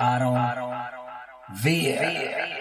Aron Villa.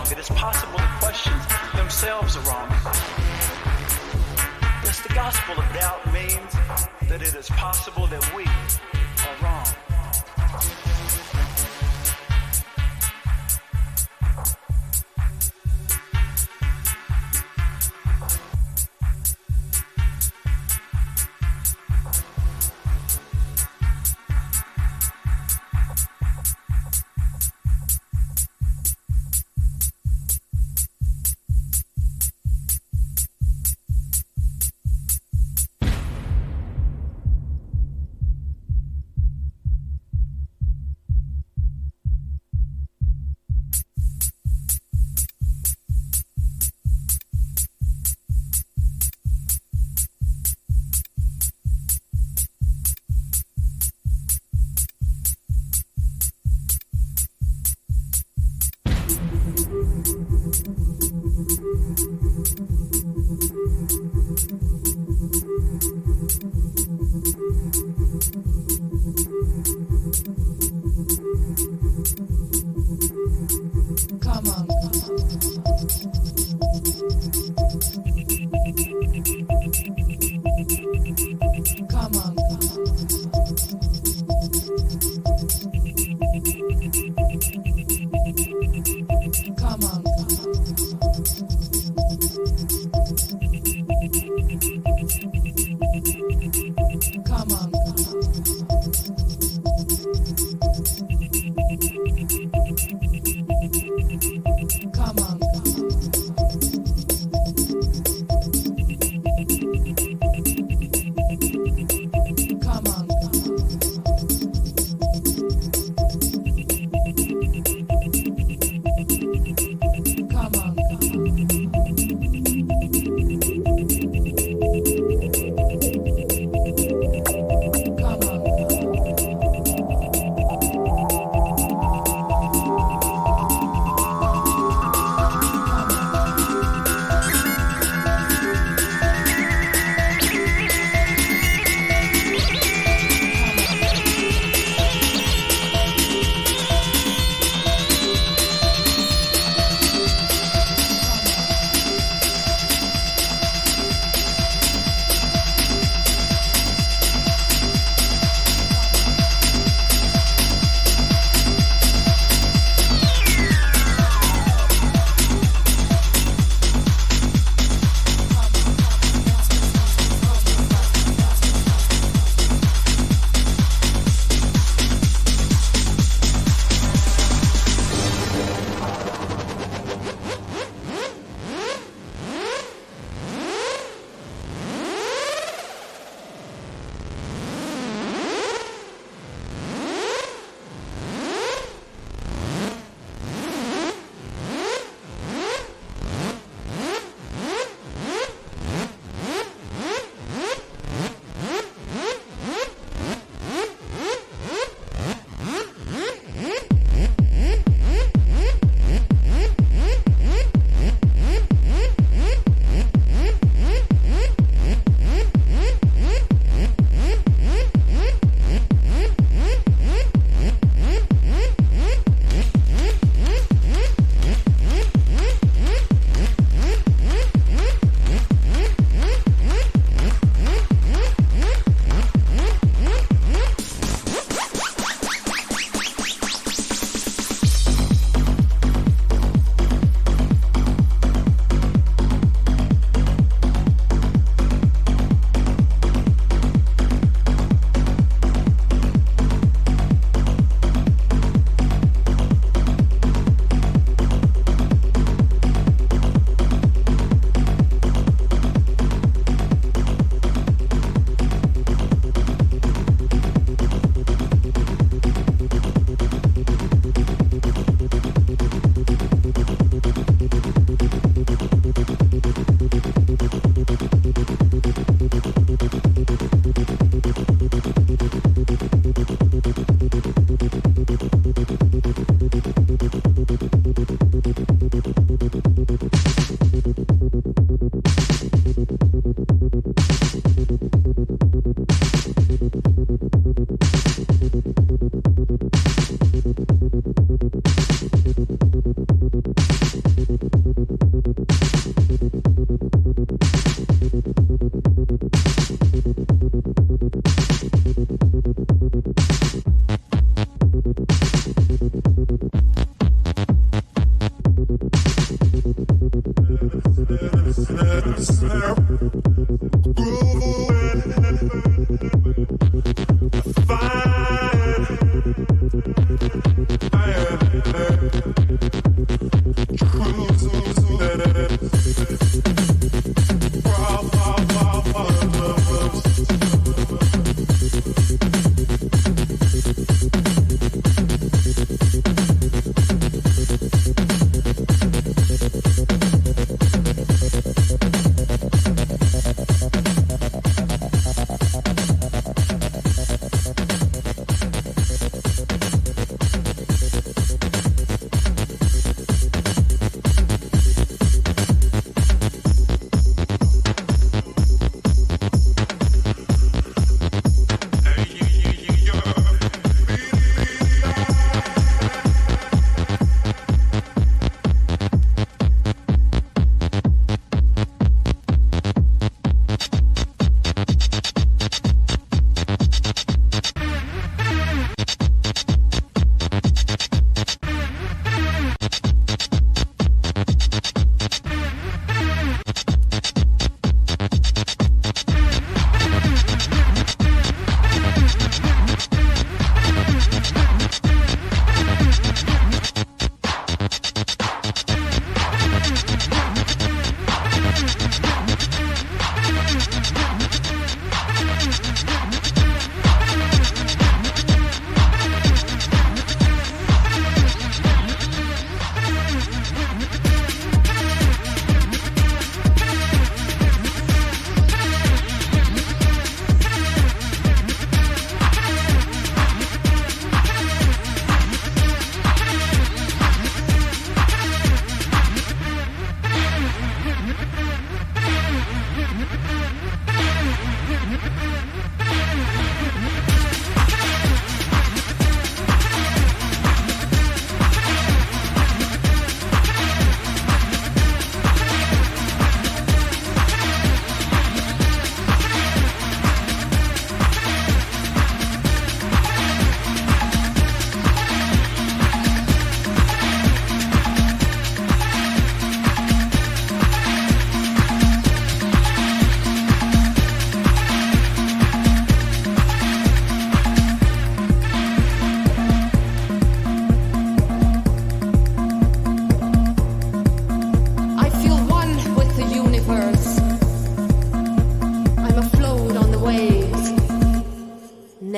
wrong. It is possible the questions themselves are wrong. Thus, the gospel of doubt means that it is possible that we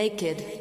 naked.